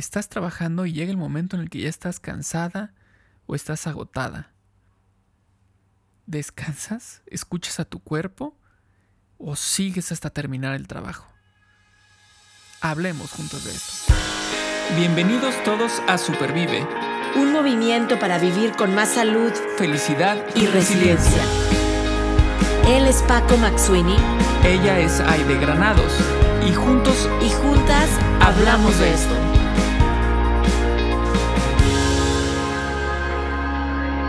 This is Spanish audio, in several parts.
estás trabajando y llega el momento en el que ya estás cansada o estás agotada. ¿Descansas? ¿Escuchas a tu cuerpo? ¿O sigues hasta terminar el trabajo? Hablemos juntos de esto. Bienvenidos todos a Supervive. Un movimiento para vivir con más salud, felicidad y, resiliencia. Él es Paco Maxuini. Ella es Aide Granados. Y juntos y juntas hablamos de esto.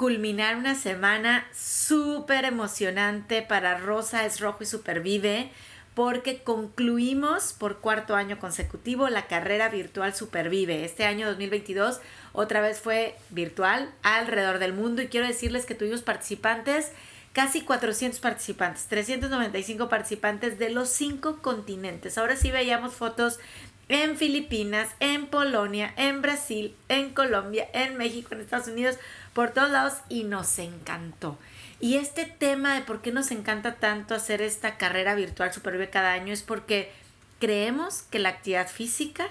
culminar una semana súper emocionante para Rosa es Rojo y Supervive porque concluimos por cuarto año consecutivo la carrera virtual Supervive. Este año 2022 otra vez fue virtual alrededor del mundo y quiero decirles que tuvimos participantes, casi 400 participantes, 395 participantes de los cinco continentes. Ahora sí veíamos fotos en Filipinas, en Polonia, en Brasil, en Colombia, en México, en Estados Unidos por todos lados y nos encantó. Y este tema de por qué nos encanta tanto hacer esta carrera virtual Supervive cada año es porque creemos que la actividad física,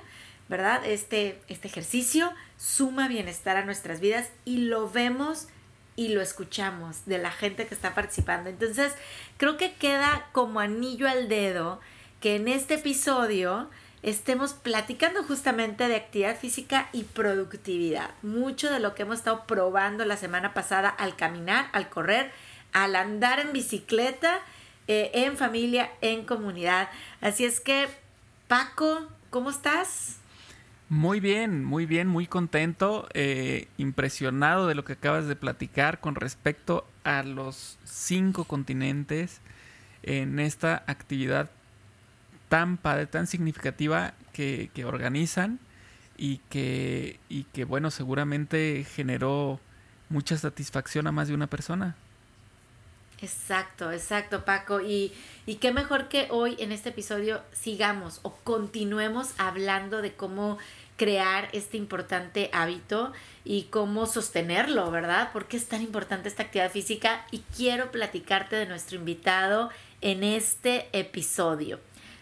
¿verdad? Este, este ejercicio suma bienestar a nuestras vidas y lo vemos y lo escuchamos de la gente que está participando. Entonces, creo que queda como anillo al dedo que en este episodio estemos platicando justamente de actividad física y productividad. Mucho de lo que hemos estado probando la semana pasada al caminar, al correr, al andar en bicicleta, eh, en familia, en comunidad. Así es que, Paco, ¿cómo estás? Muy bien, muy bien, muy contento, eh, impresionado de lo que acabas de platicar con respecto a los cinco continentes en esta actividad tan padre, tan significativa que, organizan y que, y que, bueno, seguramente generó mucha satisfacción a más de una persona. Exacto, exacto, Paco. Y, y qué mejor que hoy en este episodio sigamos o continuemos hablando de cómo crear este importante hábito y cómo sostenerlo, ¿verdad? Porque es tan importante esta actividad física y quiero platicarte de nuestro invitado en este episodio.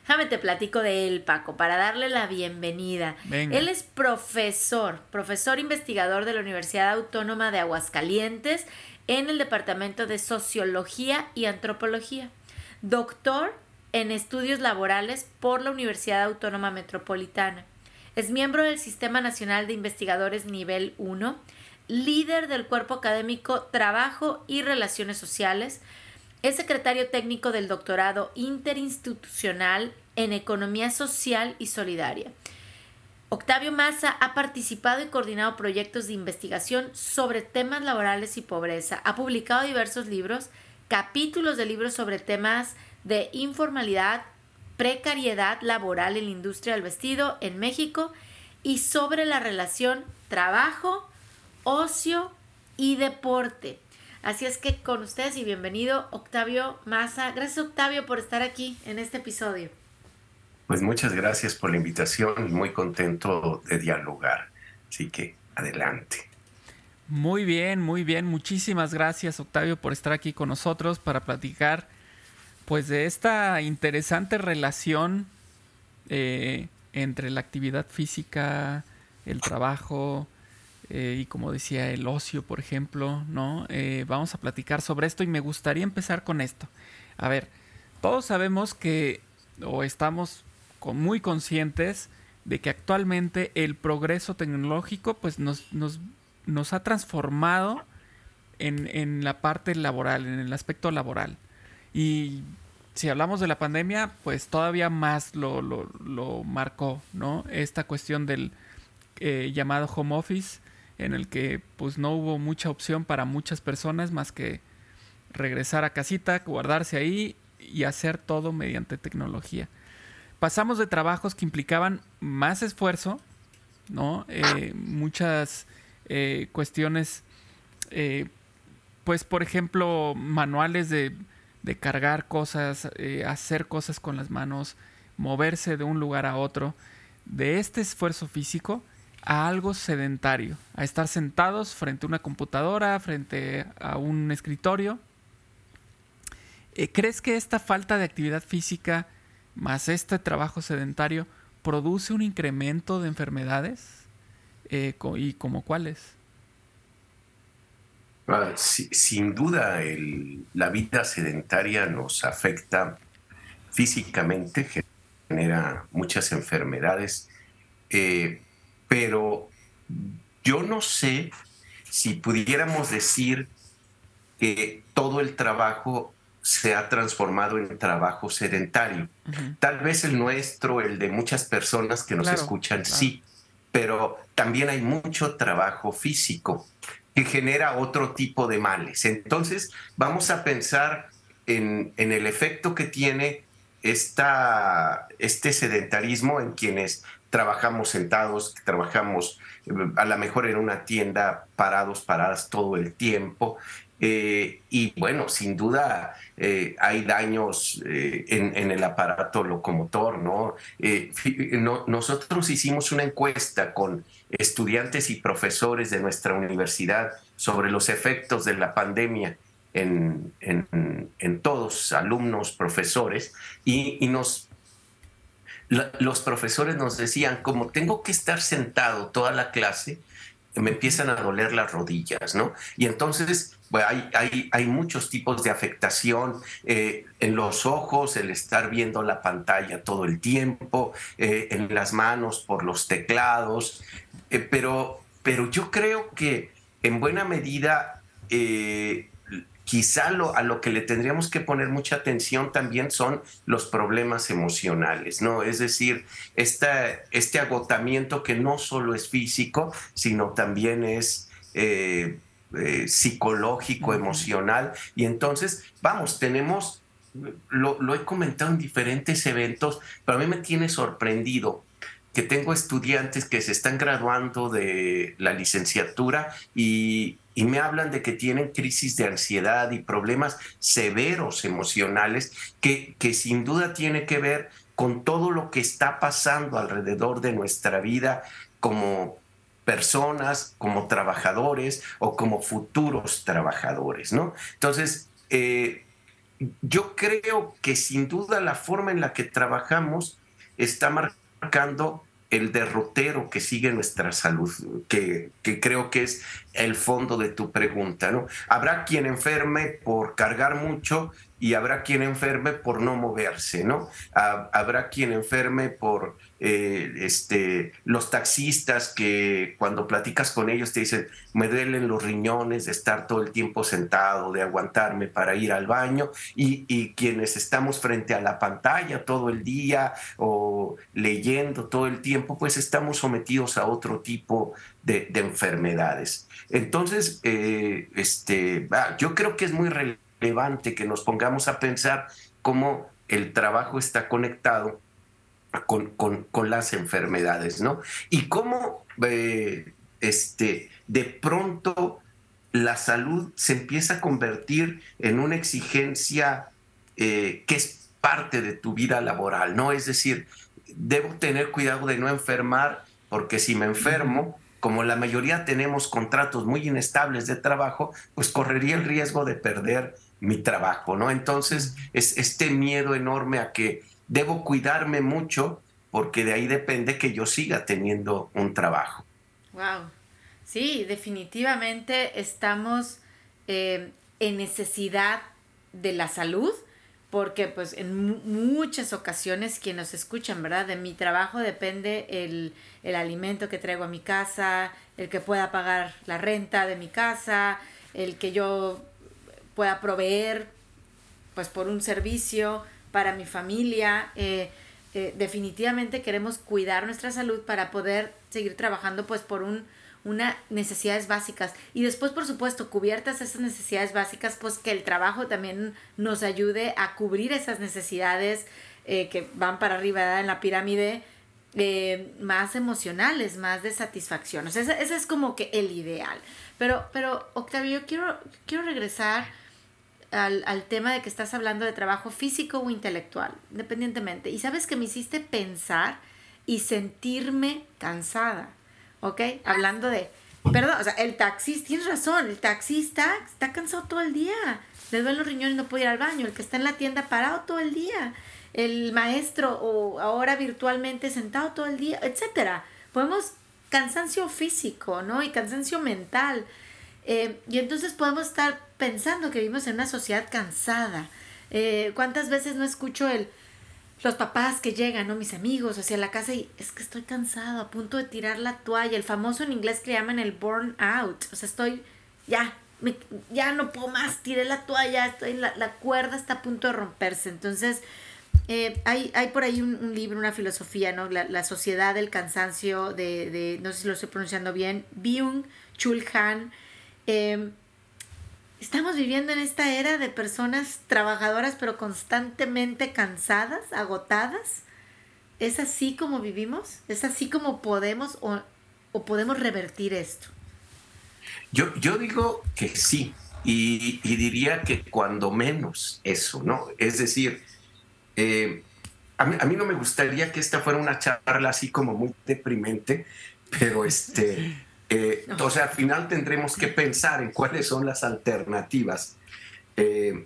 Déjame te platico de él, Paco, para darle la bienvenida. Él es profesor, profesor investigador de la Universidad Autónoma de Aguascalientes en el Departamento de Sociología y Antropología. Doctor en estudios laborales por la Universidad Autónoma Metropolitana. Es miembro del Sistema Nacional de Investigadores Nivel 1, líder del cuerpo académico Trabajo y Relaciones Sociales, es secretario técnico del doctorado interinstitucional en Economía Social y Solidaria. Octavio Maza ha participado y coordinado proyectos de investigación sobre temas laborales y pobreza. Ha publicado diversos libros, capítulos de libros sobre temas de informalidad, precariedad laboral en la industria del vestido en México y sobre la relación trabajo, ocio y deporte. Así es que con ustedes y bienvenido Octavio Maza. Gracias Octavio por estar aquí en este episodio. Pues muchas gracias por la invitación y muy contento de dialogar. Así que adelante. Muy bien, muy bien. Muchísimas gracias Octavio por estar aquí con nosotros para platicar pues de esta interesante relación eh, entre la actividad física, el trabajo, eh, y como decía el ocio, por ejemplo, ¿no? Eh, vamos a platicar sobre esto y me gustaría empezar con esto. A ver, todos sabemos que, o estamos muy conscientes de que actualmente el progreso tecnológico pues nos, nos, nos ha transformado en, en, la parte laboral, en el aspecto laboral. Y si hablamos de la pandemia, pues todavía más lo, lo, lo marcó, ¿no? Esta cuestión del eh, llamado home office, en el que pues no hubo mucha opción para muchas personas más que regresar a casita, guardarse ahí y hacer todo mediante tecnología. Pasamos de trabajos que implicaban más esfuerzo ¿no? Eh, muchas eh, cuestiones, eh, pues por ejemplo, manuales de, de cargar cosas, hacer cosas con las manos, moverse de un lugar a otro, de este esfuerzo físico a algo sedentario, a estar sentados frente a una computadora, frente a un escritorio. ¿Crees que esta falta de actividad física más este trabajo sedentario produce un incremento de enfermedades eh, y como cuáles. Ah, sin duda, la vida sedentaria nos afecta físicamente, genera muchas enfermedades, eh, pero yo no sé si pudiéramos decir que todo el trabajo se ha transformado en trabajo sedentario. Tal vez el nuestro, el de muchas personas que nos escuchan, sí, pero también hay mucho trabajo físico que genera otro tipo de males. Entonces, vamos a pensar en, el efecto que tiene esta, este sedentarismo en quienes trabajamos sentados, trabajamos eh, a lo mejor en una tienda parados, paradas todo el tiempo, eh, y bueno, sin duda eh, hay daños en, el aparato locomotor, ¿no? Nosotros hicimos una encuesta con estudiantes y profesores de nuestra universidad sobre los efectos de la pandemia en, todos, alumnos, profesores, y, nos los profesores nos decían, como tengo que estar sentado toda la clase, me empiezan a doler las rodillas, ¿no? Y entonces hay, hay, hay, muchos tipos de afectación eh, en los ojos, el estar viendo la pantalla todo el tiempo, eh, en las manos por los teclados, eh, pero, pero yo creo que en buena medida quizá lo, a lo que le tendríamos que poner mucha atención también son los problemas emocionales, ¿no? Es decir, esta, este agotamiento que no solo es físico, sino también es... Eh, eh, psicológico, emocional. Y entonces, vamos, tenemos, lo, lo, he comentado en diferentes eventos, pero a mí me tiene sorprendido que tengo estudiantes que se están graduando de la licenciatura y, y me hablan de que tienen crisis de ansiedad y problemas severos emocionales que, que sin duda tiene que ver con todo lo que está pasando alrededor de nuestra vida como personas, como trabajadores o como futuros trabajadores, ¿no? Entonces, eh, yo creo que sin duda la forma en la que trabajamos está marcando el derrotero que sigue nuestra salud, que, creo que es el fondo de tu pregunta, ¿no? Habrá quien enferme por cargar mucho y habrá quien enferme por no moverse, ¿no? Habrá quien enferme por eh, este, los taxistas que cuando platicas con ellos te dicen, me duelen los riñones de estar todo el tiempo sentado, de aguantarme para ir al baño, y, quienes estamos frente a la pantalla todo el día o leyendo todo el tiempo, pues estamos sometidos a otro tipo de, enfermedades. Entonces, eh, este, yo creo que es muy relevante que nos pongamos a pensar cómo el trabajo está conectado con, con, las enfermedades, ¿no? Y cómo eh, este, de pronto la salud se empieza a convertir en una exigencia eh, que es parte de tu vida laboral, ¿no? Es decir, debo tener cuidado de no enfermar porque si me enfermo, como la mayoría tenemos contratos muy inestables de trabajo, pues correría el riesgo de perder mi trabajo, ¿no? Entonces, es este miedo enorme a que debo cuidarme mucho porque de ahí depende que yo siga teniendo un trabajo. Wow. Sí, definitivamente estamos eh, en necesidad de la salud, porque pues en muchas ocasiones quien nos escuchan, ¿verdad? De mi trabajo depende el, el alimento que traigo a mi casa, el que pueda pagar la renta de mi casa, el que yo pueda proveer pues por un servicio para mi familia. Eh, eh, definitivamente queremos cuidar nuestra salud para poder seguir trabajando pues por un, una necesidades básicas y después por supuesto cubiertas esas necesidades básicas pues que el trabajo también nos ayude a cubrir esas necesidades eh, que van para arriba en la pirámide más emocionales, más de satisfacción. O sea, ese, es como que el ideal. Pero, pero Octavio, quiero, quiero regresar al, al, tema de que estás hablando de trabajo físico o intelectual, independientemente. Y sabes que me hiciste pensar y sentirme cansada, ¿ok? Hablando de, perdón, o sea, el taxista, tienes razón, el taxista está cansado todo el día, le duele los riñones no puede ir al baño, el que está en la tienda parado todo el día, el maestro o ahora virtualmente sentado todo el día, etcétera. Podemos cansancio físico, ¿no? Y cansancio mental. Eh, y entonces podemos estar pensando que vivimos en una sociedad cansada. Eh, ¿Cuántas veces no escucho el, los papás que llegan. Mis amigos hacia la casa y es que estoy cansado, a punto de tirar la toalla, el famoso en inglés que llaman el burn out, o sea, estoy, ya, ya no puedo más, tiré la toalla, estoy, la, la cuerda está a punto de romperse, entonces... Eh, hay, hay por ahí un, libro, una filosofía, ¿no? La, sociedad del cansancio de, de, no sé si lo estoy pronunciando bien, Byung Chul Han. Eh, Estamos viviendo en esta era de personas trabajadoras pero constantemente cansadas, agotadas. ¿Es así como vivimos? ¿Es así como podemos o, podemos revertir esto? Yo, yo digo que sí, y, diría que cuando menos eso, ¿no? Es decir, eh, a, mí, a, mí, no me gustaría que esta fuera una charla así como muy deprimente, pero este... Eh, o sea, al final tendremos que pensar en cuáles son las alternativas. Eh,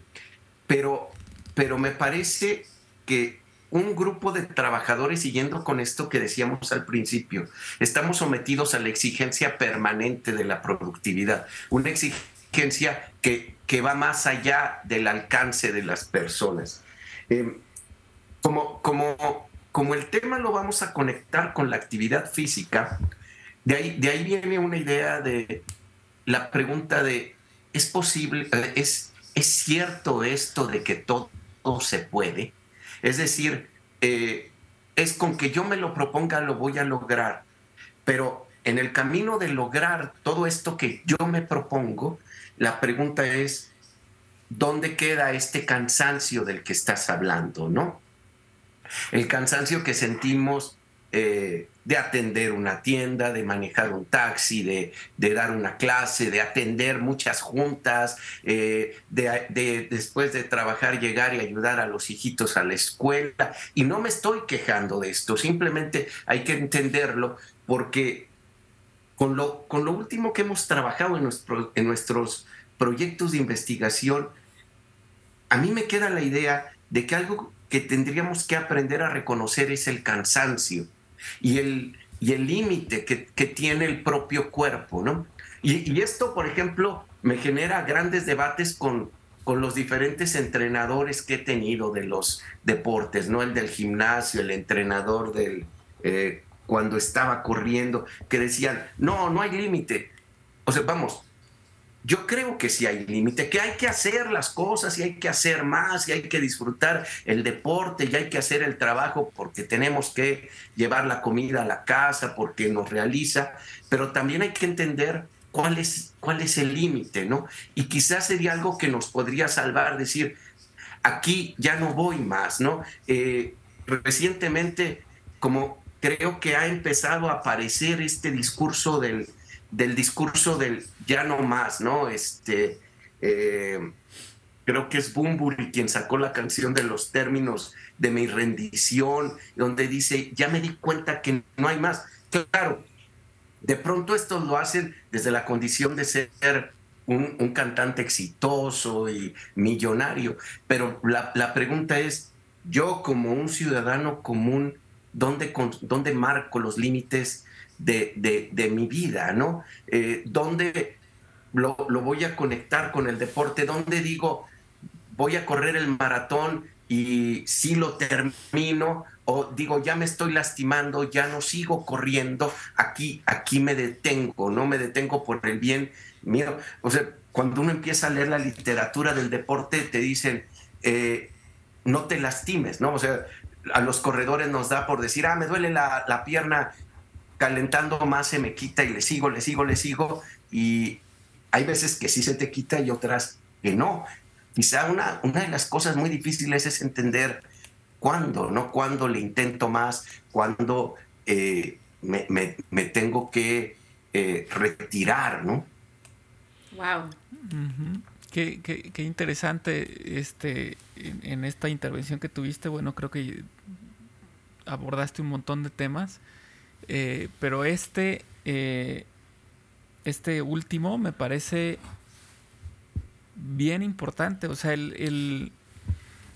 pero, pero me parece que un grupo de trabajadores, siguiendo con esto que decíamos al principio, estamos sometidos a la exigencia permanente de la productividad, una exigencia que, que va más allá del alcance de las personas. Eh, como, como, como el tema lo vamos a conectar con la actividad física, de ahí, de ahí viene una idea de la pregunta de, ¿es posible, es, es cierto esto de que todo, se puede? Es decir, eh, es con que yo me lo proponga lo voy a lograr, pero en el camino de lograr todo esto que yo me propongo, la pregunta es, ¿dónde queda este cansancio del que estás hablando, no? El cansancio que sentimos eh, de atender una tienda, de manejar un taxi, de, dar una clase, de atender muchas juntas, eh, de, después de trabajar llegar y ayudar a los hijitos a la escuela. Y no me estoy quejando de esto, simplemente hay que entenderlo porque con lo, con lo último que hemos trabajado en, en nuestros proyectos de investigación, a mí me queda la idea de que algo que tendríamos que aprender a reconocer es el cansancio y el y el límite que, tiene el propio cuerpo, ¿no? Y, esto, por ejemplo, me genera grandes debates con, con los diferentes entrenadores que he tenido de los deportes, ¿no? El del gimnasio, el entrenador del... Eh, cuando estaba corriendo, que decían, no, no hay límite. O sea, vamos, yo creo que sí hay límite, que hay que hacer las cosas y hay que hacer más y hay que disfrutar el deporte y hay que hacer el trabajo porque tenemos que llevar la comida a la casa, porque nos realiza, pero también hay que entender cuál es, cuál es el límite, ¿no? Y quizás sería algo que nos podría salvar, decir, aquí ya no voy más, ¿no? Eh, recientemente, como creo que ha empezado a aparecer este discurso del del discurso del ya no más, ¿no? Este, eh, creo que es Bumburi quien sacó la canción de los términos de mi rendición, donde dice, ya me di cuenta que no hay más. Claro, de pronto esto lo hacen desde la condición de ser un, cantante exitoso y millonario, pero la, la, pregunta es, yo como un ciudadano común, ¿dónde, dónde marco los límites de, mi vida, ¿no? Eh, ¿Dónde lo, voy a conectar con el deporte? ¿Dónde digo, voy a correr el maratón y si lo termino? O digo, ya me estoy lastimando, ya no sigo corriendo, aquí, aquí me detengo, no me detengo por el bien mío. O sea, cuando uno empieza a leer la literatura del deporte, te dicen, eh, no te lastimes, ¿no? O sea, a los corredores nos da por decir, ah, me duele la, la pierna calentando más se me quita y le sigo, le sigo, le sigo. Y hay veces que sí se te quita y otras que no. Quizá una, una de las cosas muy difíciles es entender cuándo, ¿no? Cuándo le intento más, cuándo eh, me, tengo que eh, retirar, ¿no? Wow. qué, interesante este, en, esta intervención que tuviste. Bueno, creo que abordaste un montón de temas, eh, pero este, este último me parece bien importante. O sea, el,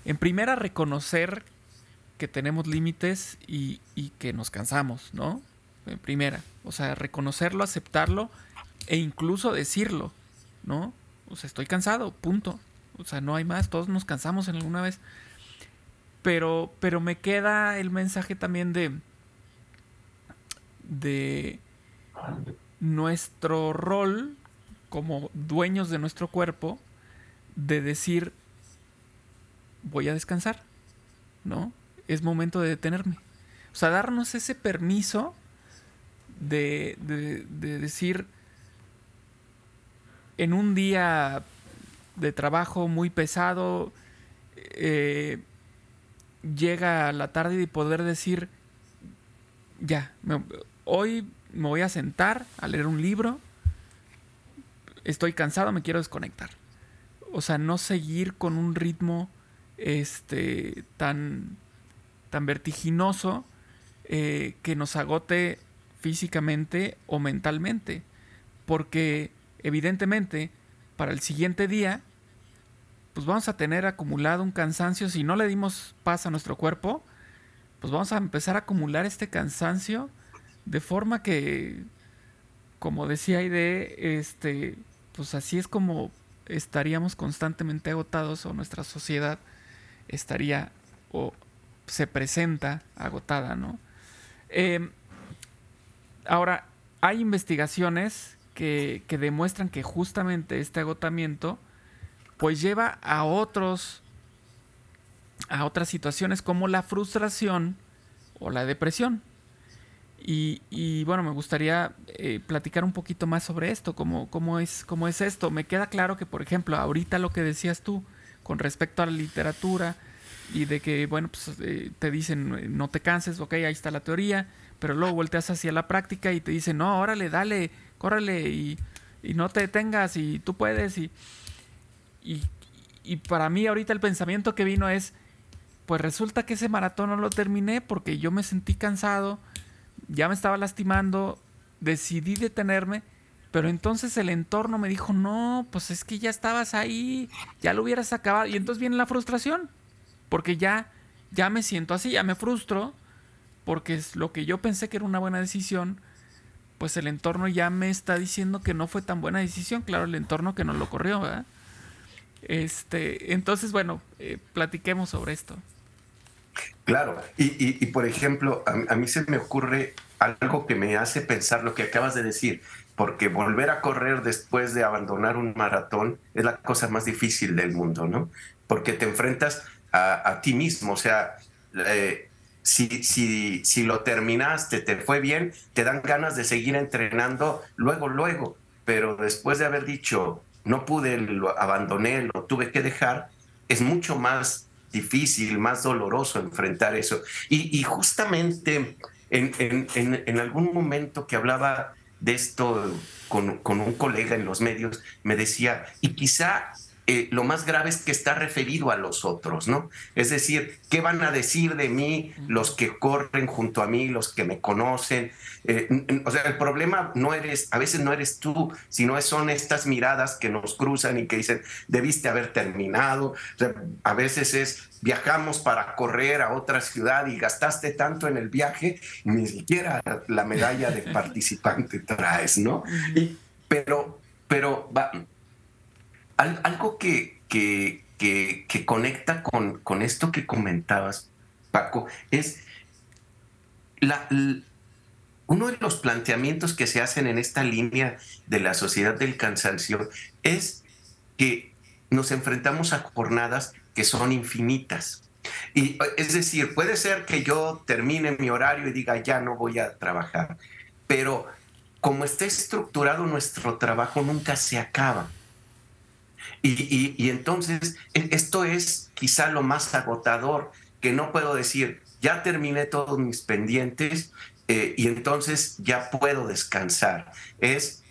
en primera reconocer que tenemos límites y, que nos cansamos, ¿no? En primera. O sea, reconocerlo, aceptarlo e incluso decirlo, ¿no? O sea, estoy cansado, punto. O sea, no hay más, todos nos cansamos en alguna vez. Pero, pero me queda el mensaje también de, de nuestro rol como dueños de nuestro cuerpo, de decir, voy a descansar, ¿no? Es momento de detenerme. O sea, darnos ese permiso de, decir, en un día de trabajo muy pesado, eh, llega la tarde y poder decir, ya, hoy me voy a sentar a leer un libro, estoy cansado, me quiero desconectar. O sea, no seguir con un ritmo este, tan, tan vertiginoso eh, que nos agote físicamente o mentalmente. Porque evidentemente para el siguiente día, pues vamos a tener acumulado un cansancio. Si no le dimos paz a nuestro cuerpo, pues vamos a empezar a acumular este cansancio de forma que, como decía Aide, este, pues así es como estaríamos constantemente agotados o nuestra sociedad estaría o se presenta agotada, ¿no? Em, ahora, hay investigaciones que, que, demuestran que justamente este agotamiento pues lleva a otros a otras situaciones como la frustración o la depresión. Y, bueno, me gustaría eh, platicar un poquito más sobre esto, cómo, cómo, es, cómo es esto. Me queda claro que, por ejemplo, ahorita lo que decías tú con respecto a la literatura, y de que, bueno, pues eh, te dicen, eh, no te canses, ok, ahí está la teoría, pero luego volteas hacia la práctica y te dicen, no, órale, dale, córrele y, y no te detengas y tú puedes. Y, y, y para mí ahorita el pensamiento que vino es, pues resulta que ese maratón no lo terminé porque yo me sentí cansado, ya me estaba lastimando, decidí detenerme. Pero entonces el entorno me dijo, no, pues es que ya estabas ahí, ya lo hubieras acabado. Y entonces viene la frustración porque ya, ya me siento así, ya me frustro, porque es lo que yo pensé que era una buena decisión, pues el entorno ya me está diciendo que no fue tan buena decisión, claro, el entorno que no lo corrió, ¿verdad? Este, entonces, bueno, eh, platiquemos sobre esto. Claro, y, por ejemplo, a, mí se me ocurre algo que me hace pensar lo que acabas de decir, porque volver a correr después de abandonar un maratón es la cosa más difícil del mundo, ¿no? Porque te enfrentas a, ti mismo. O sea, eh, si, si, si lo terminaste, te fue bien, te dan ganas de seguir entrenando luego, luego. Pero después de haber dicho, no pude, lo abandoné, lo tuve que dejar, es mucho más difícil, más doloroso enfrentar eso. Y, justamente en, algún momento que hablaba de esto con, un colega en los medios, me decía, y quizá eh, lo más grave es que está referido a los otros, ¿no? Es decir, ¿qué van a decir de mí los que corren junto a mí, los que me conocen? Eh, o sea, el problema no eres, a veces no eres tú, sino son estas miradas que nos cruzan y que dicen, debiste haber terminado. O sea, a veces es, viajamos para correr a otra ciudad y gastaste tanto en el viaje, ni siquiera la medalla de participante traes, ¿no? pero, pero va, algo que, que, que, conecta con, con, esto que comentabas, Paco, es uno de los planteamientos que se hacen en esta línea de la sociedad del cansancio es que nos enfrentamos a jornadas que son infinitas. Y es decir, puede ser que yo termine mi horario y diga ya no voy a trabajar, pero como está estructurado nuestro trabajo nunca se acaba. Y, entonces e, esto es quizá lo más agotador, que no puedo decir, ya terminé todos mis pendientes eh, y entonces ya puedo descansar. Es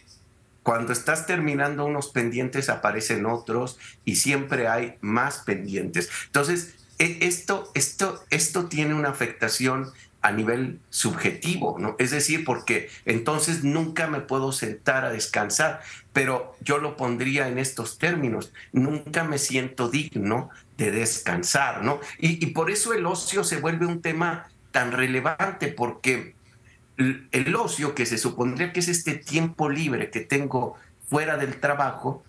cuando estás terminando unos pendientes aparecen otros y siempre hay más pendientes. Entonces, e, esto, esto, esto tiene una afectación a nivel subjetivo, ¿no? Es decir, porque entonces nunca me puedo sentar a descansar, pero yo lo pondría en estos términos, nunca me siento digno de descansar, ¿no? Y, por eso el ocio se vuelve un tema tan relevante, porque el ocio, que se supondría que es este tiempo libre que tengo fuera del trabajo,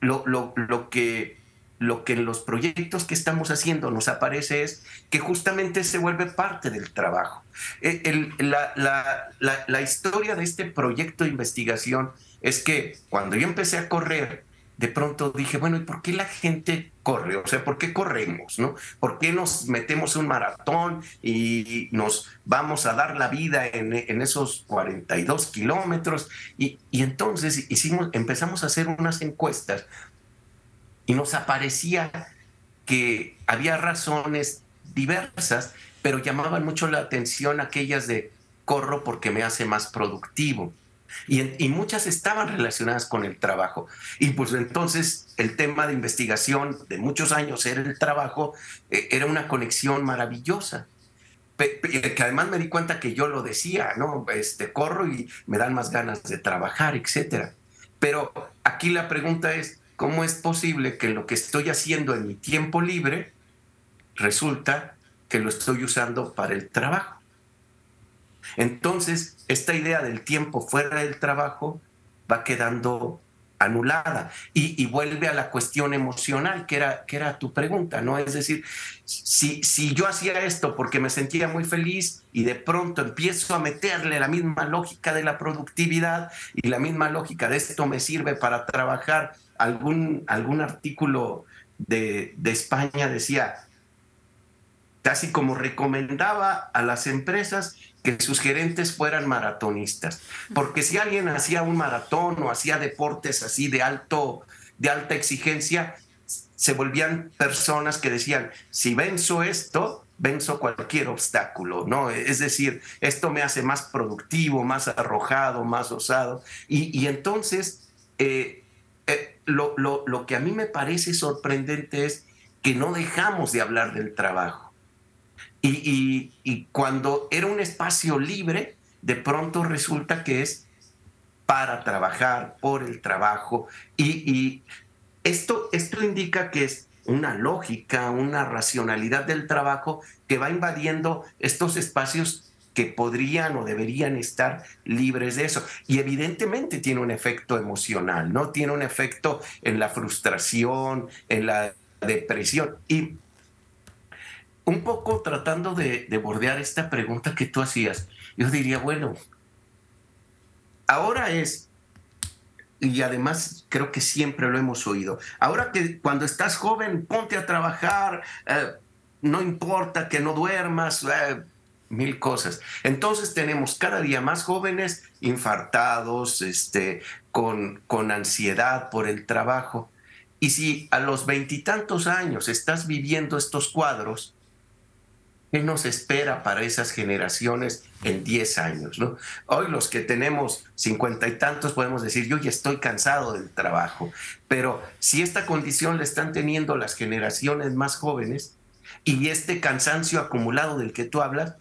lo, lo, lo que lo que en los proyectos que estamos haciendo nos aparece es que justamente se vuelve parte del trabajo. Eh, la, historia de este proyecto de investigación es que cuando yo empecé a correr, de pronto dije, bueno, ¿y por qué la gente corre? O sea, ¿por qué corremos? ¿no? ¿Por qué nos metemos un maratón y nos vamos a dar la vida en, esos 42 kilómetros? Y, y entonces hicimos, empezamos a hacer unas encuestas y nos aparecía que había razones diversas, pero llamaban mucho la atención aquellas de corro porque me hace más productivo. Y, muchas estaban relacionadas con el trabajo. Y pues entonces el tema de investigación de muchos años era el trabajo, eh, era una conexión maravillosa. que además me di cuenta que yo lo decía, ¿no? Este, corro y me dan más ganas de trabajar, etcétera. Pero aquí la pregunta es, ¿cómo es posible que lo que estoy haciendo en mi tiempo libre resulta que lo estoy usando para el trabajo? Entonces, esta idea del tiempo fuera del trabajo va quedando anulada y, vuelve a la cuestión emocional que era, que era tu pregunta, ¿no? Es decir, si, si yo hacía esto porque me sentía muy feliz y de pronto empiezo a meterle la misma lógica de la productividad y la misma lógica de esto me sirve para trabajar algún, algún artículo de, España decía, casi como recomendaba a las empresas que sus gerentes fueran maratonistas, porque si alguien hacía un maratón o hacía deportes así de alto de alta exigencia, se volvían personas que decían, si venzo esto, venzo cualquier obstáculo, ¿no? Es decir, esto me hace más productivo, más arrojado, más osado. Y, entonces, eh, eh, lo, lo, que a mí me parece sorprendente es que no dejamos de hablar del trabajo. Y, y, cuando era un espacio libre, de pronto resulta que es para trabajar, por el trabajo. Y, y esto, esto indica que es una lógica, una racionalidad del trabajo que va invadiendo estos espacios que podrían o deberían estar libres de eso. Y evidentemente tiene un efecto emocional, ¿no? Tiene un efecto en la frustración, en la depresión. Y un poco tratando de, bordear esta pregunta que tú hacías, yo diría, bueno, ahora es, y además creo que siempre lo hemos oído, ahora que cuando estás joven, ponte a trabajar, eh, no importa que no duermas, eh, mil cosas. Entonces tenemos cada día más jóvenes infartados, este, con, con ansiedad por el trabajo. Y si a los veintitantos años estás viviendo estos cuadros, ¿qué nos espera para esas generaciones en diez años? ¿no? Hoy los que tenemos cincuenta y tantos podemos decir, yo ya estoy cansado del trabajo, pero si esta condición la están teniendo las generaciones más jóvenes y este cansancio acumulado del que tú hablas,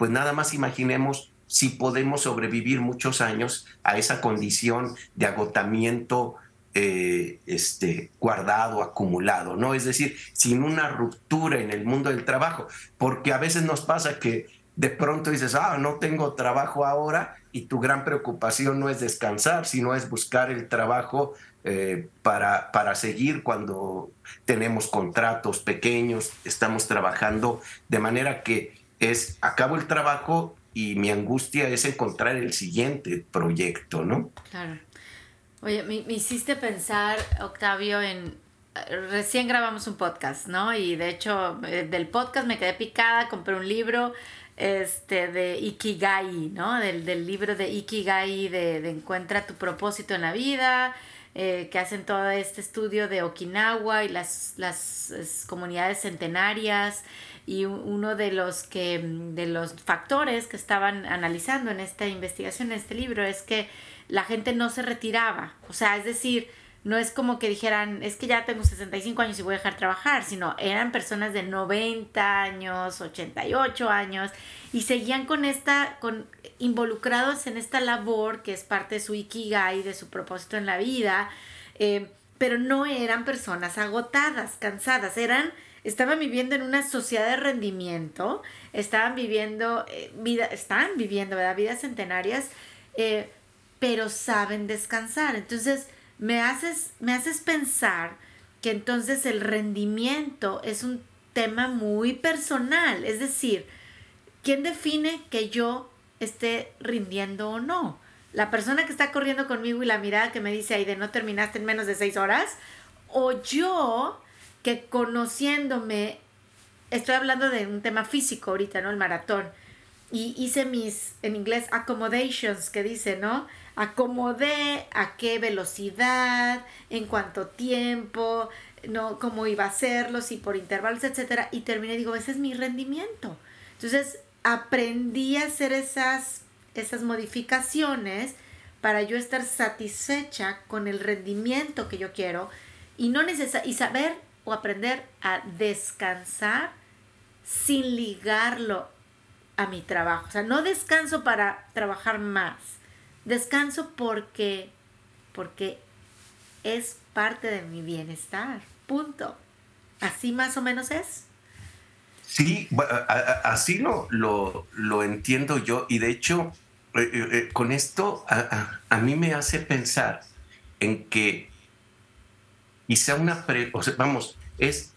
pues nada más imaginemos si podemos sobrevivir muchos años a esa condición de agotamiento eh, este, guardado, acumulado, ¿no? Es decir, sin una ruptura en el mundo del trabajo, porque a veces nos pasa que de pronto dices, ah, no tengo trabajo ahora y tu gran preocupación no es descansar, sino es buscar el trabajo eh, para, para seguir cuando tenemos contratos pequeños, estamos trabajando de manera que es acabo el trabajo y mi angustia es encontrar el siguiente proyecto, ¿no? Claro. Oye, me, hiciste pensar, Octavio, en... Recién grabamos un podcast, ¿no? Y de hecho, eh, del podcast me quedé picada, compré un libro este, de Ikigai, ¿no? Del, libro de Ikigai, de, de Encuentra tu propósito en la vida, eh, que hacen todo este estudio de Okinawa y las, las comunidades centenarias y uno de los que de los factores que estaban analizando en esta investigación en este libro es que la gente no se retiraba. O sea es decir no es como que dijeran, es que ya tengo 65 años y voy a dejar trabajar, sino eran personas de 90 años, 88 años y seguían con esta, con, involucrados en esta labor que es parte de su ikigai, de su propósito en la vida, eh, pero no eran personas agotadas, cansadas, eran, estaban viviendo en una sociedad de rendimiento, estaban viviendo, eh, vida, están viviendo, ¿verdad? Vidas centenarias, eh, pero saben descansar. Entonces, me haces, me haces pensar que entonces el rendimiento es un tema muy personal, es decir, ¿quién define que yo esté rindiendo o no? La persona que está corriendo conmigo y la mirada que me dice ahí de no terminaste en menos de seis horas, o yo que conociéndome, estoy hablando de un tema físico ahorita, ¿no? El maratón, y hice mis, en inglés, accommodations, que dice, ¿no? acomodé a qué velocidad, en cuánto tiempo, no cómo iba a hacerlo, si por intervalos, etcétera, y terminé digo, ese es mi rendimiento. Entonces, aprendí a hacer esas esas modificaciones para yo estar satisfecha con el rendimiento que yo quiero y no y saber o aprender a descansar sin ligarlo a mi trabajo. O sea, no descanso para trabajar más, Descanso porque, porque es parte de mi bienestar. Punto. Así más o menos es. Sí, así lo, lo, entiendo yo y de hecho eh, eh, eh, con esto a, mí me hace pensar en que quizá una, o sea, vamos, es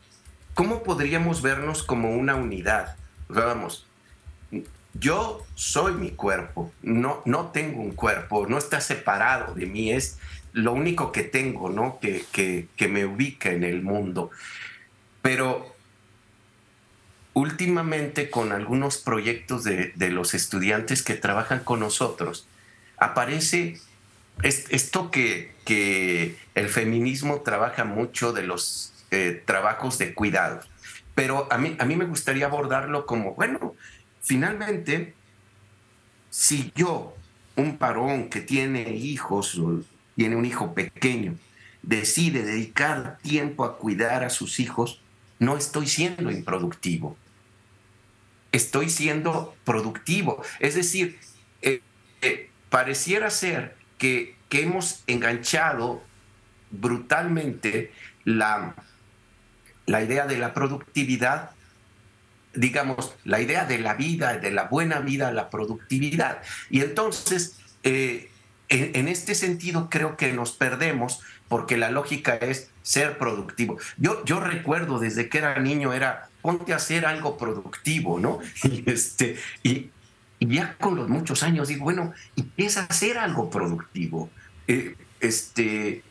cómo podríamos vernos como una unidad. vamos, yo soy mi cuerpo, no, no tengo un cuerpo, no está separado de mí, es lo único que tengo, ¿no? Que, que, me ubica en el mundo. Pero últimamente con algunos proyectos de, los estudiantes que trabajan con nosotros, aparece esto que, que, el feminismo trabaja mucho de los eh, trabajos de cuidado. Pero a mí, a mí me gustaría abordarlo como, bueno, Finalmente, si yo, un varón que tiene hijos, tiene un hijo pequeño, decide dedicar tiempo a cuidar a sus hijos, no estoy siendo improductivo. Estoy siendo productivo. Es decir, eh, eh, pareciera ser que, que, hemos enganchado brutalmente la, la idea de la productividad digamos, la idea de la vida, de la buena vida, la productividad. Y entonces, eh, en, este sentido, creo que nos perdemos porque la lógica es ser productivo. Yo, yo recuerdo desde que era niño, era ponte a hacer algo productivo, ¿no? Y, este, y, ya con los muchos años digo, bueno, ¿y qué hacer algo productivo? Eh, este,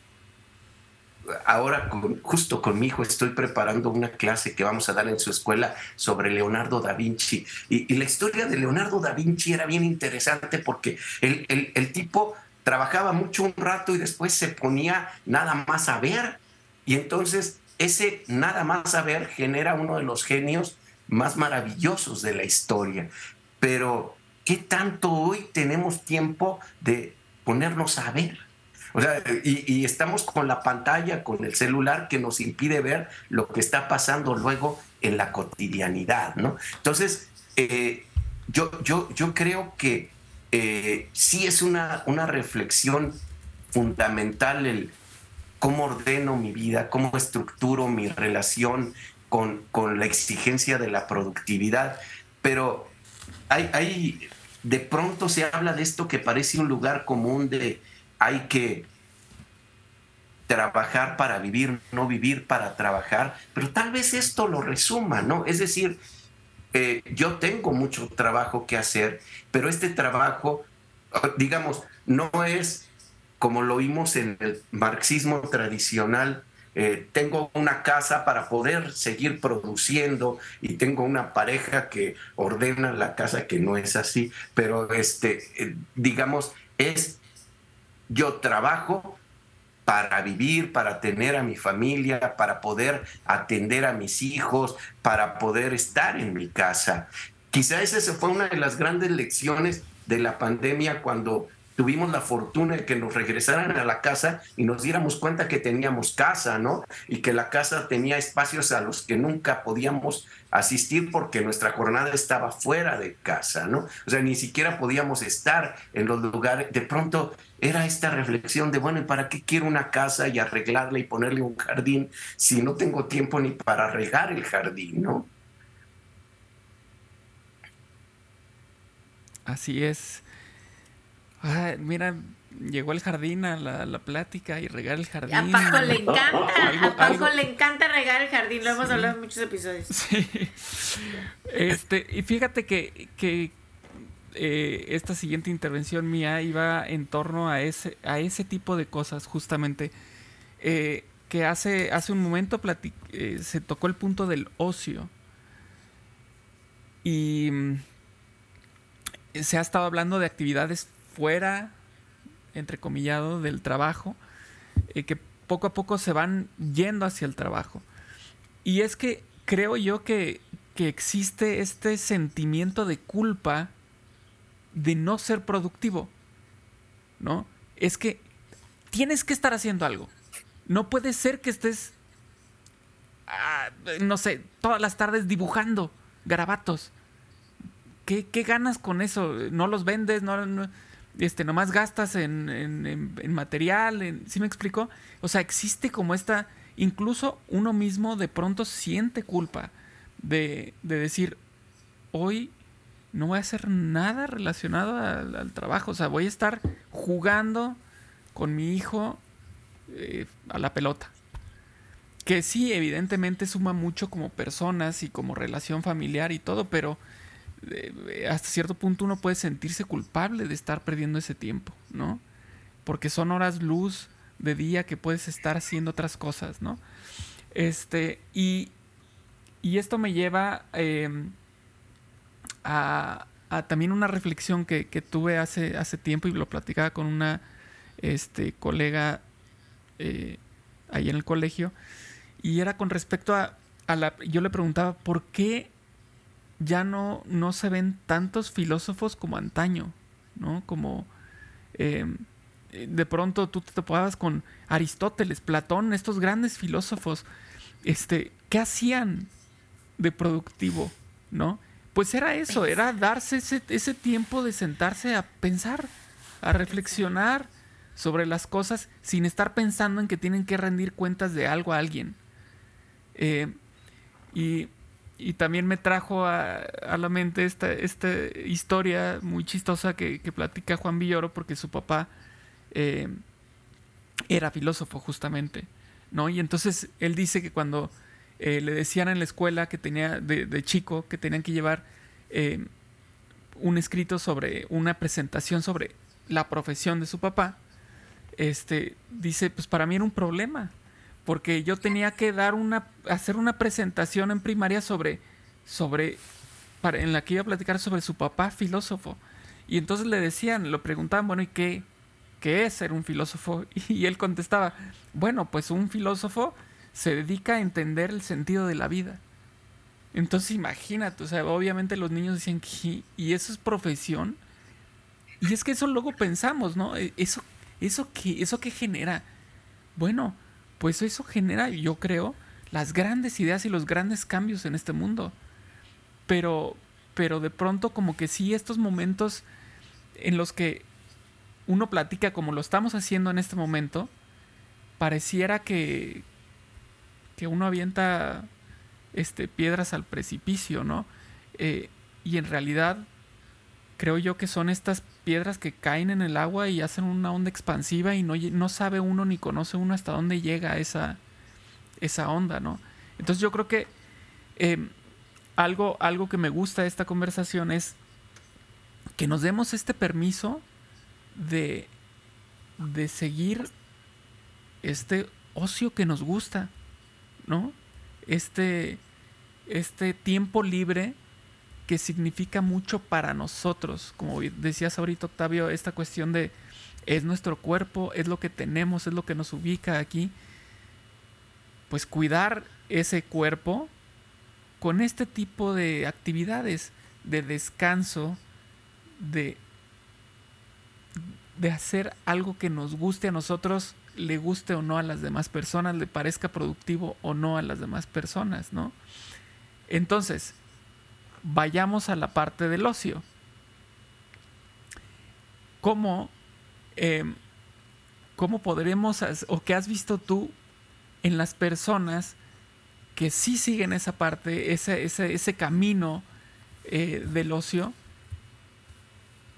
ahora justo con mi hijo estoy preparando una clase que vamos a dar en su escuela sobre Leonardo da Vinci. Y, la historia de Leonardo da Vinci era bien interesante porque el, el, tipo trabajaba mucho un rato y después se ponía nada más a ver. Y entonces ese nada más a ver genera uno de los genios más maravillosos de la historia. Pero, ¿qué tanto hoy tenemos tiempo de ponernos a ver? O sea, y, estamos con la pantalla, con el celular que nos impide ver lo que está pasando luego en la cotidianidad, ¿no? Entonces, eh, yo, yo, yo creo que eh, sí es una, una reflexión fundamental el cómo ordeno mi vida, cómo estructuro mi relación con, con la exigencia de la productividad, pero hay, hay, de pronto se habla de esto que parece un lugar común de hay que trabajar para vivir, no vivir para trabajar, pero tal vez esto lo resuma, ¿no? Es decir, eh, yo tengo mucho trabajo que hacer, pero este trabajo, digamos, no es como lo vimos en el marxismo tradicional, eh, tengo una casa para poder seguir produciendo y tengo una pareja que ordena la casa que no es así, pero este, eh, digamos, es yo trabajo para vivir, para tener a mi familia, para poder atender a mis hijos, para poder estar en mi casa. Quizá esa fue una de las grandes lecciones de la pandemia cuando tuvimos la fortuna de que nos regresaran a la casa y nos diéramos cuenta que teníamos casa, ¿no? Y que la casa tenía espacios a los que nunca podíamos asistir porque nuestra jornada estaba fuera de casa, ¿no? O sea, ni siquiera podíamos estar en los lugares. De pronto era esta reflexión de, bueno, ¿y para qué quiero una casa y arreglarla y ponerle un jardín si no tengo tiempo ni para regar el jardín, ¿no? Así es. Ah, mira, llegó el jardín a la, plática y regar el jardín. A Paco le encanta, a Paco le encanta regar el jardín, lo hemos hablado en muchos episodios. Sí. Este, y fíjate que, que eh, esta siguiente intervención mía iba en torno a ese, a ese tipo de cosas, justamente. Eh, que hace, hace un momento eh, se tocó el punto del ocio. Y mm, se ha estado hablando de actividades fuera, entrecomillado, del trabajo, que poco a poco se van yendo hacia el trabajo. Y es que creo yo que, que existe este sentimiento de culpa de no ser productivo, ¿no? Es que tienes que estar haciendo algo. No puede ser que estés, ah, no sé, todas las tardes dibujando garabatos. ¿Qué, ¿Qué, ganas con eso? ¿No los vendes? ¿No, no este, nomás gastas en, en, material, en, ¿sí me explico? O sea, existe como esta, incluso uno mismo de pronto siente culpa de, decir, hoy no voy a hacer nada relacionado al, trabajo, o sea, voy a estar jugando con mi hijo eh, a la pelota. Que sí, evidentemente suma mucho como personas y como relación familiar y todo, pero hasta cierto punto uno puede sentirse culpable de estar perdiendo ese tiempo, ¿no? Porque son horas luz de día que puedes estar haciendo otras cosas, ¿no? Este, y, y esto me lleva em, a, también una reflexión que, tuve hace, hace tiempo y lo platicaba con una este, colega eh, ahí en el colegio, y era con respecto a, a la... Yo le preguntaba, ¿por qué ya no, no se ven tantos filósofos como antaño, ¿no? Como em, de pronto tú te topabas con Aristóteles, Platón, estos grandes filósofos, este, ¿qué hacían de productivo, no? Pues era eso, era darse ese, ese tiempo de sentarse a pensar, a reflexionar sobre las cosas sin estar pensando en que tienen que rendir cuentas de algo a alguien. Eh, y y también me trajo a, la mente esta, esta, historia muy chistosa que, platica Juan Villoro porque su papá eh, era filósofo justamente, ¿no? Y entonces él dice que cuando eh, le decían en la escuela que tenía de, chico que tenían que llevar eh, un escrito sobre una presentación sobre la profesión de su papá, este, dice, pues para mí era un problema, porque yo tenía que dar una, hacer una presentación en primaria sobre, sobre, en la que iba a platicar sobre su papá filósofo. Y entonces le decían, lo preguntaban, bueno, ¿y qué, qué es ser un filósofo? Y él contestaba, bueno, pues un filósofo se dedica a entender el sentido de la vida. Entonces imagínate, o sea, obviamente los niños decían, ¿y eso es profesión? Y es que eso luego pensamos, ¿no? E, eso, eso que, eso que genera. Bueno, pues eso genera, yo creo, las grandes ideas y los grandes cambios en este mundo. Pero, pero de pronto como que sí, estos momentos en los que uno platica como lo estamos haciendo en este momento, pareciera que, que uno avienta este, piedras al precipicio, ¿no? Eh, y en realidad creo yo que son estas piedras que caen en el agua y hacen una onda expansiva y no, no sabe uno ni conoce uno hasta dónde llega esa, esa onda, ¿no? Entonces yo creo que em, algo, algo que me gusta de esta conversación es que nos demos este permiso de, de seguir este ocio que nos gusta, ¿no? Este, este tiempo libre que significa mucho para nosotros. Como decías ahorita, Octavio, esta cuestión de es nuestro cuerpo, es lo que tenemos, es lo que nos ubica aquí. Pues cuidar ese cuerpo con este tipo de actividades de descanso, de, de hacer algo que nos guste a nosotros, le guste o no a las demás personas, le parezca productivo o no a las demás personas, ¿no? Entonces, vayamos a la parte del ocio. ¿Cómo, em, cómo podremos, o qué has visto tú en las personas que sí siguen esa parte, ese, ese, camino eh, del ocio,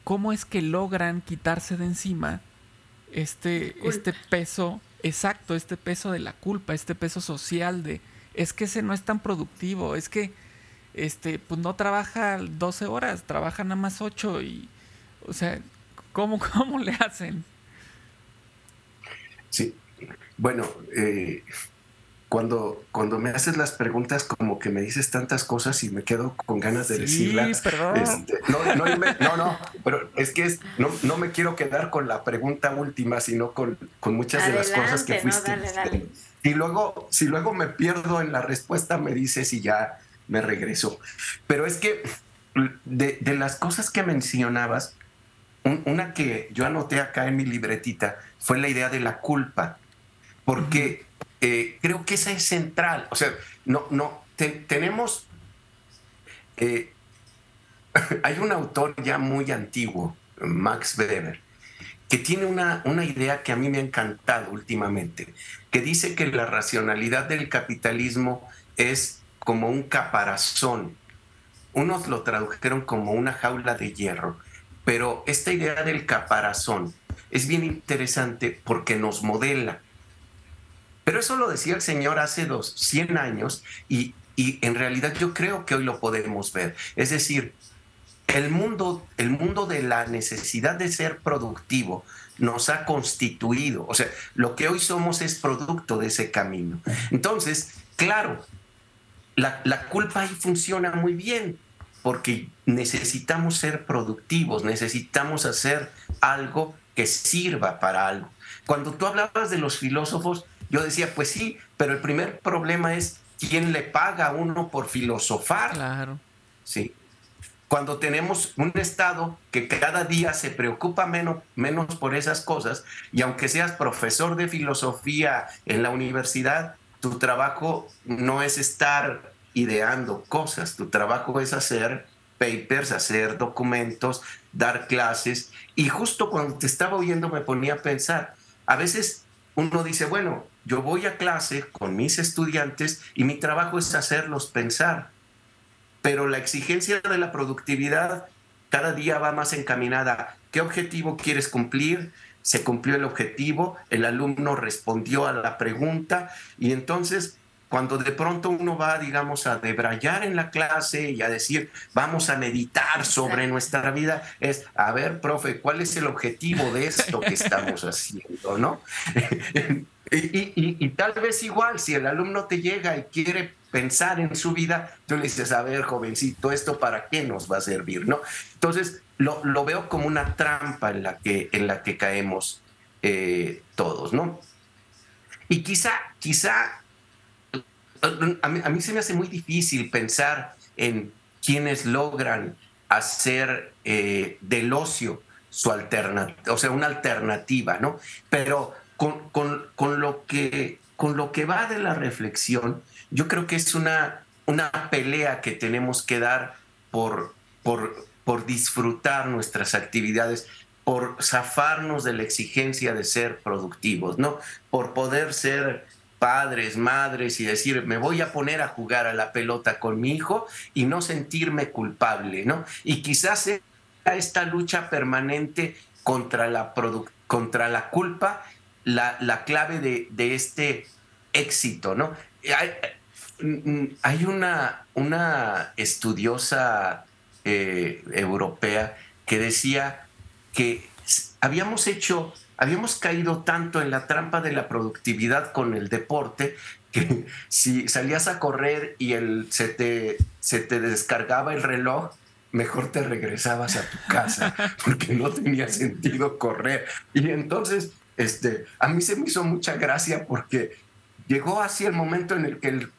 cómo es que logran quitarse de encima este, este peso, exacto, este peso de la culpa, este peso social de, es que ese no es tan productivo, es que este, pues no trabaja 12 horas, trabaja nada más 8 y, o sea, ¿cómo, cómo le hacen? Sí, bueno, eh, cuando, cuando me haces las preguntas, como que me dices tantas cosas y me quedo con ganas de sí, decirlas. Perdón. Este, no, no, no, pero es que es, no, no, me quiero quedar con la pregunta última, sino con, con muchas de las cosas que fuiste. Y luego, si luego me pierdo en la respuesta, me dices y ya me regreso. Pero es que de, de las cosas que mencionabas, una que yo anoté acá en mi libretita fue la idea de la culpa. Porque creo que esa es central. O sea, no, no, tenemos... Eh, hay un autor ya muy antiguo, Max Weber, que tiene una, una idea que a mí me ha encantado últimamente, que dice que la racionalidad del capitalismo es como un caparazón. Unos lo tradujeron como una jaula de hierro, pero esta idea del caparazón es bien interesante porque nos modela. Pero eso lo decía el Señor hace dos, 100 años y, en realidad yo creo que hoy lo podemos ver. Es decir, el mundo, el mundo de la necesidad de ser productivo nos ha constituido. O sea, lo que hoy somos es producto de ese camino. Entonces, claro, la, la culpa ahí funciona muy bien porque necesitamos ser productivos, necesitamos hacer algo que sirva para algo. Cuando tú hablabas de los filósofos, yo decía, pues sí, pero el primer problema es quién le paga a uno por filosofar. Claro. Sí. Cuando tenemos un Estado que cada día se preocupa menos, menos por esas cosas, y aunque seas profesor de filosofía en la universidad, tu trabajo no es estar ideando cosas, tu trabajo es hacer papers, hacer documentos, dar clases, y justo cuando te estaba oyendo me ponía a pensar, a veces uno dice, bueno, yo voy a clase con mis estudiantes y mi trabajo es hacerlos pensar, pero la exigencia de la productividad cada día va más encaminada. ¿Qué objetivo quieres cumplir? Se cumplió el objetivo, el alumno respondió a la pregunta y entonces cuando de pronto uno va, digamos, a debrayar en la clase y a decir, vamos a meditar sobre nuestra vida, es, a ver, profe, ¿cuál es el objetivo de esto que estamos haciendo? ¿No? y, tal vez igual, si el alumno te llega y quiere pensar en su vida, tú le dices, a ver, jovencito, ¿esto para qué nos va a servir? ¿No? Entonces, lo, veo como una trampa en la que, en la que caemos eh, todos, ¿no? Y quizá, quizá a mí, se me hace muy difícil pensar en quienes logran hacer eh, del ocio su alternativa, o sea, una alternativa, ¿no? Pero con, con, lo que, con lo que va de la reflexión, yo creo que es una, una pelea que tenemos que dar por, por, por disfrutar nuestras actividades, por zafarnos de la exigencia de ser productivos, ¿no? Por poder ser padres, madres y decir, me voy a poner a jugar a la pelota con mi hijo y no sentirme culpable, ¿no? Y quizás sea esta lucha permanente contra la, contra la culpa la, clave de, este éxito, ¿no? Hay, una, una estudiosa eh, europea que decía que habíamos hecho habíamos caído tanto en la trampa de la productividad con el deporte que si salías a correr y el, se, te, se te descargaba el reloj, mejor te regresabas a tu casa porque no tenía sentido correr. Y entonces, este, a mí se me hizo mucha gracia porque llegó así el momento en el que el,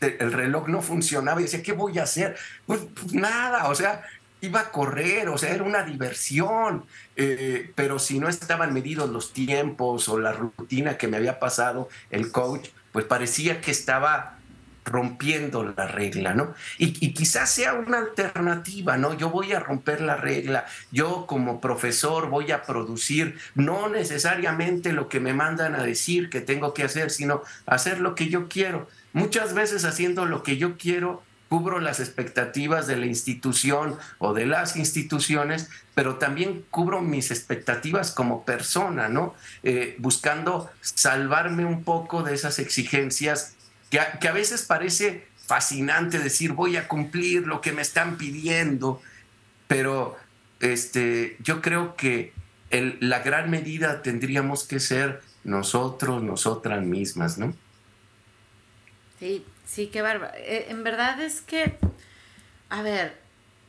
el reloj no funcionaba y decía, ¿qué voy a hacer? Pues, pues nada, o sea, iba a correr, o sea, era una diversión, eh, pero si no estaban medidos los tiempos o la rutina que me había pasado el coach, pues parecía que estaba rompiendo la regla, ¿no? Y, y, quizás sea una alternativa, ¿no? Yo voy a romper la regla, yo como profesor voy a producir no necesariamente lo que me mandan a decir que tengo que hacer, sino hacer lo que yo quiero. Muchas veces haciendo lo que yo quiero, cubro las expectativas de la institución o de las instituciones, pero también cubro mis expectativas como persona, ¿no? Eh, buscando salvarme un poco de esas exigencias que a, veces parece fascinante decir voy a cumplir lo que me están pidiendo, pero este, yo creo que la gran medida tendríamos que ser nosotros, nosotras mismas, ¿no? Sí, sí, qué bárbaro. Eh, en verdad es que, a ver,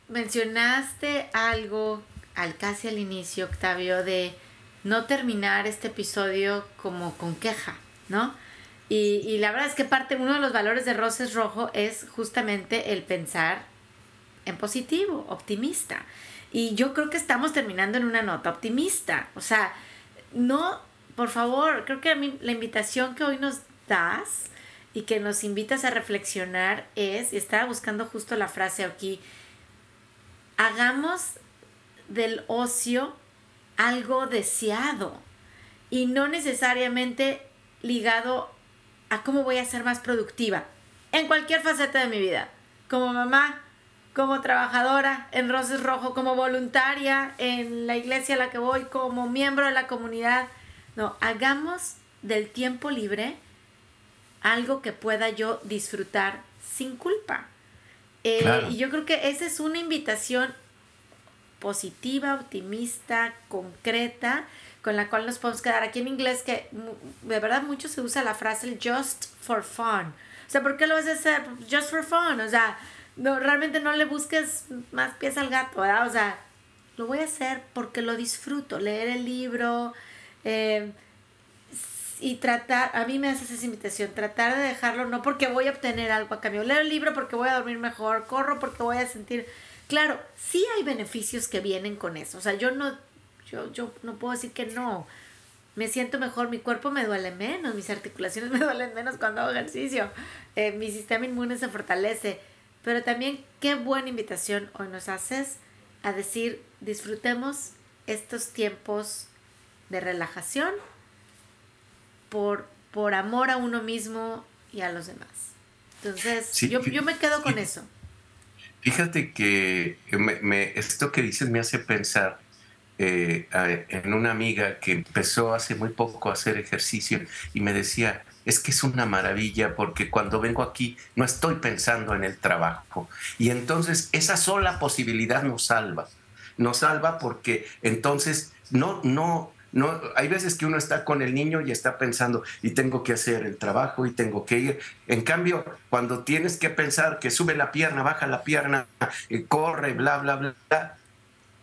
mencionaste algo al casi al inicio, Octavio, de no terminar este episodio como con queja, ¿no? Y, la verdad es que parte, uno de los valores de Roses Rojo es justamente el pensar en positivo, optimista. Y yo creo que estamos terminando en una nota optimista. O sea, no, por favor, creo que a mí la invitación que hoy nos das y que nos invitas a reflexionar es, y estaba buscando justo la frase aquí, hagamos del ocio algo deseado y no necesariamente ligado a cómo voy a ser más productiva en cualquier faceta de mi vida, como mamá, como trabajadora en Roses Rojo, como voluntaria en la iglesia a la que voy, como miembro de la comunidad. No, hagamos del tiempo libre algo que pueda yo disfrutar sin culpa. Eh, y yo creo que esa es una invitación positiva, optimista, concreta, con la cual nos podemos quedar. Aquí en inglés que de verdad mucho se usa la frase just for fun. O sea, ¿por qué lo vas a hacer? Just for fun. O sea, no, realmente no le busques más pies al gato, ¿verdad? O sea, lo voy a hacer porque lo disfruto. Leer el libro eh, y tratar, a mí me hace esa invitación, tratar de dejarlo no porque voy a obtener algo a cambio. Leer el libro porque voy a dormir mejor, corro porque voy a sentir... Claro, sí hay beneficios que vienen con eso. O sea, yo no yo, yo no puedo decir que no. Me siento mejor, mi cuerpo me duele menos, mis articulaciones me duelen menos cuando hago ejercicio, eh, mi sistema inmune se fortalece. Pero también qué buena invitación hoy nos haces a decir, disfrutemos estos tiempos de relajación por, por amor a uno mismo y a los demás. Entonces, yo, yo, me quedo con eso. Fíjate que me, esto que dices me hace pensar eh, en una amiga que empezó hace muy poco a hacer ejercicio y me decía, es que es una maravilla porque cuando vengo aquí no estoy pensando en el trabajo. Y entonces esa sola posibilidad nos salva. Nos salva porque entonces no, no, no, hay veces que uno está con el niño y está pensando, y tengo que hacer el trabajo y tengo que ir. En cambio, cuando tienes que pensar que sube la pierna, baja la pierna, eh, corre, bla, bla, bla,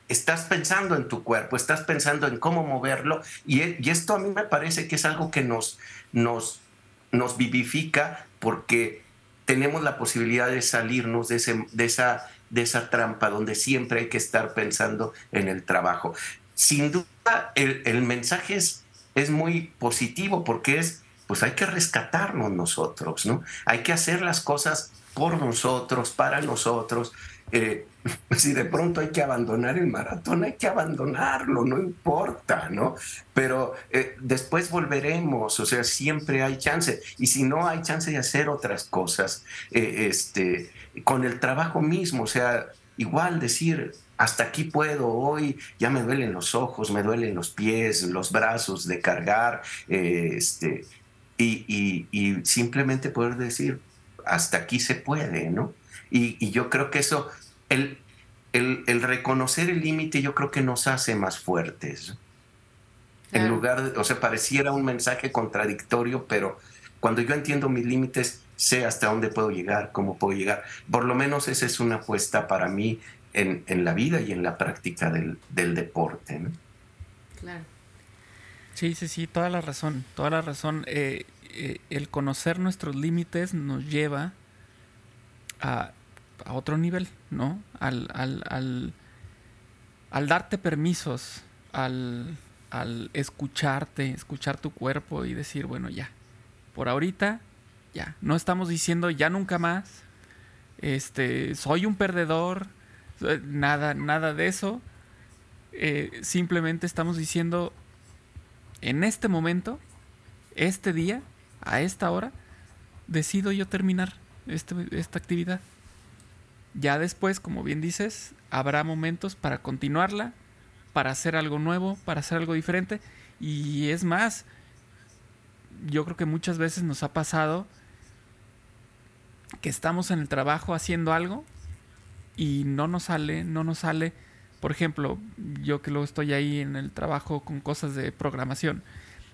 estás pensando en tu cuerpo, estás pensando en cómo moverlo y, esto a mí me parece que es algo que nos, nos, nos vivifica porque tenemos la posibilidad de salirnos de, ese, de, esa, de esa trampa donde siempre hay que estar pensando en el trabajo. Sin duda, el, el mensaje es, es muy positivo porque es, pues hay que rescatarnos nosotros, ¿no? Hay que hacer las cosas por nosotros, para nosotros, eh, si de pronto hay que abandonar el maratón, hay que abandonarlo, no importa, ¿no? Pero eh, después volveremos, o sea, siempre hay chance. Y si no hay chance de hacer otras cosas, eh, este, con el trabajo mismo, o sea, igual decir, hasta aquí puedo, hoy ya me duelen los ojos, me duelen los pies, los brazos de cargar, este, y, simplemente poder decir, hasta aquí se puede, ¿no? y, yo creo que eso el, reconocer el límite yo creo que nos hace más fuertes. En lugar de, o sea, pareciera un mensaje contradictorio, pero cuando yo entiendo mis límites, sé hasta dónde puedo llegar, cómo puedo llegar. Por lo menos esa es una apuesta para mí en, la vida y en la práctica del, deporte. Claro. Sí, sí, sí, toda la razón, toda la razón. Eh, eh, el conocer nuestros límites nos lleva a, a otro nivel, ¿no? Al, al, al, al darte permisos, al, al escucharte, escuchar tu cuerpo y decir, bueno, ya, por ahorita, ya, no estamos diciendo ya nunca más, este, soy un perdedor, nada, nada de eso. Eh, simplemente estamos diciendo, en este momento, este día, a esta hora, decido yo terminar este, esta actividad. Ya después, como bien dices, habrá momentos para continuarla para hacer algo nuevo, para hacer algo diferente. Y es más, yo creo que muchas veces nos ha pasado que estamos en el trabajo haciendo algo y no nos sale, no nos sale. Por ejemplo, yo que luego estoy ahí en el trabajo con cosas de programación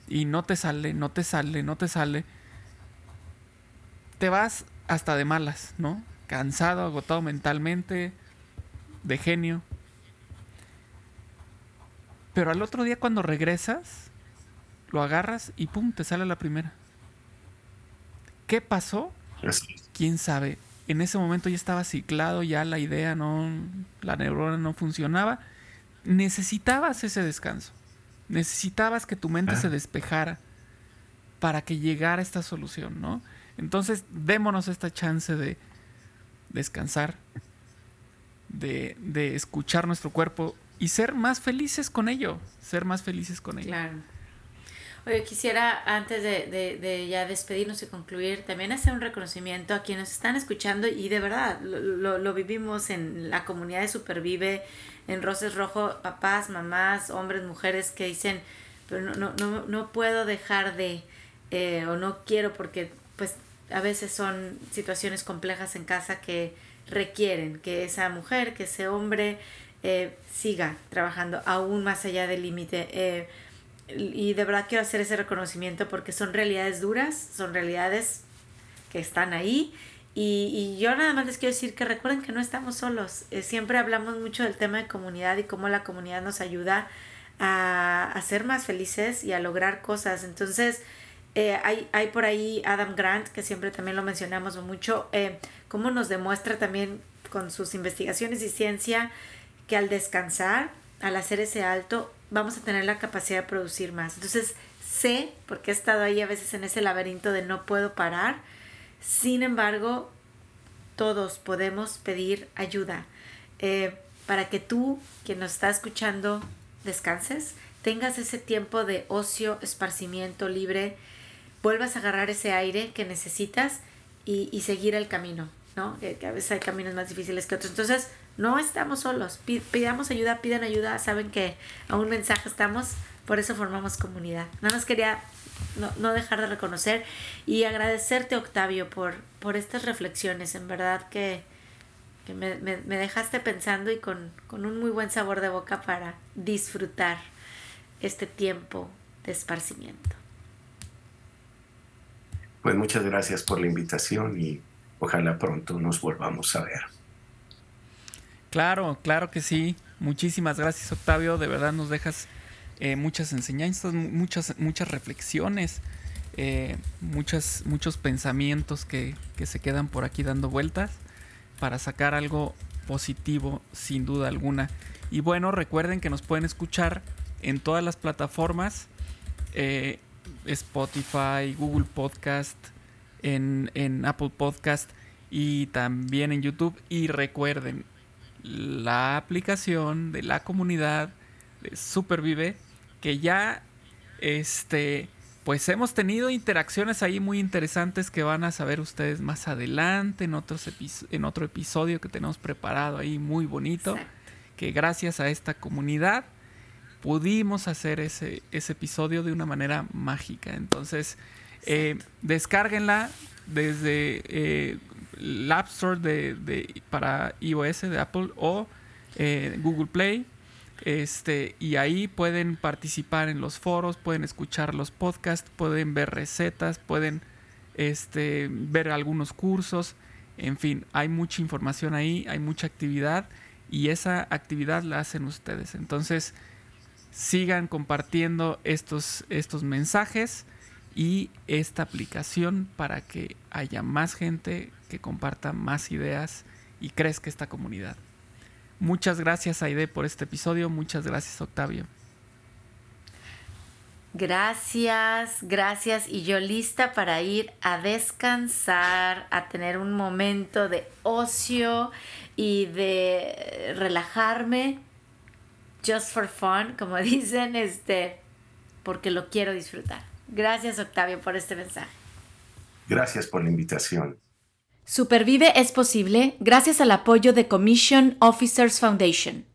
y no te sale, no te sale, no te sale. Te vas hasta de malas, ¿no? Cansado, agotado mentalmente, de genio. Pero al otro día cuando regresas, lo agarras y pum, te sale la primera. ¿Qué pasó? ¿Quién sabe? En ese momento ya estaba ciclado, ya la idea no, la neurona no funcionaba. Necesitabas ese descanso. Necesitabas que tu mente se despejara para que llegara esta solución, ¿no? Entonces, démonos esta chance de descansar, de, de escuchar nuestro cuerpo y ser más felices con ello, ser más felices con ello. Claro. Oye, quisiera antes de, ya despedirnos y concluir, también hacer un reconocimiento a quienes están escuchando y de verdad lo, vivimos en la comunidad de Supervive, en Roses Rojo, papás, mamás, hombres, mujeres que dicen, pero no, no, no, no puedo dejar de, eh, o no quiero porque pues a veces son situaciones complejas en casa que requieren que esa mujer, que ese hombre eh, siga trabajando aún más allá del límite. Eh, y de verdad quiero hacer ese reconocimiento porque son realidades duras, son realidades que están ahí. Y, yo nada más les quiero decir que recuerden que no estamos solos. Eh, siempre hablamos mucho del tema de comunidad y cómo la comunidad nos ayuda a, a ser más felices y a lograr cosas. Entonces, hay, hay por ahí Adam Grant, que siempre también lo mencionamos mucho, cómo nos demuestra también con sus investigaciones y ciencia que al descansar, al hacer ese alto, vamos a tener la capacidad de producir más. Entonces, sé, porque he estado ahí a veces en ese laberinto de no puedo parar, sin embargo, todos podemos pedir ayuda. Eh, para que tú, quien nos está escuchando, descanses, tengas ese tiempo de ocio, esparcimiento libre, vuelvas a agarrar ese aire que necesitas y, y seguir el camino, ¿no? Que, a veces hay caminos más difíciles que otros. Entonces, no estamos solos. Pidamos ayuda, pidan ayuda. Saben que a un mensaje estamos, por eso formamos comunidad. Nada más quería no, dejar de reconocer y agradecerte, Octavio, por, por estas reflexiones. En verdad que, me, dejaste pensando y con, con un muy buen sabor de boca para disfrutar este tiempo de esparcimiento. Pues muchas gracias por la invitación y ojalá pronto nos volvamos a ver. Claro, claro que sí. Muchísimas gracias, Octavio. De verdad nos dejas eh, muchas enseñanzas, muchas, muchas reflexiones, eh, muchos pensamientos que, que, se quedan por aquí dando vueltas para sacar algo positivo, sin duda alguna. Y bueno, recuerden que nos pueden escuchar en todas las plataformas. Eh, Spotify, Google Podcast, en, en Apple Podcast y también en YouTube. Y recuerden, la aplicación de la comunidad de Supervive que ya este pues hemos tenido interacciones ahí muy interesantes que van a saber ustedes más adelante en otros en otro episodio que tenemos preparado ahí muy bonito que gracias a esta comunidad pudimos hacer ese, ese episodio de una manera mágica entonces eh, desde eh, el App Store de, para iOS de Apple o eh, Google Play. Este, y ahí pueden participar en los foros, pueden escuchar los podcasts, pueden ver recetas, pueden este, ver algunos cursos. En fin, hay mucha información ahí, hay mucha actividad. y esa actividad la hacen ustedes. Entonces, sigan compartiendo estos, estos mensajes y esta aplicación para que haya más gente que comparta más ideas y crezca esta comunidad. Muchas gracias Aide por este episodio, muchas gracias Octavio. Gracias, gracias. Y yo lista para ir a descansar, a tener un momento de ocio y de relajarme, just for fun, como dicen, este, porque lo quiero disfrutar. Gracias, Octavio, por este mensaje. Gracias por la invitación. Supervive es posible gracias al apoyo de Commission Officers Foundation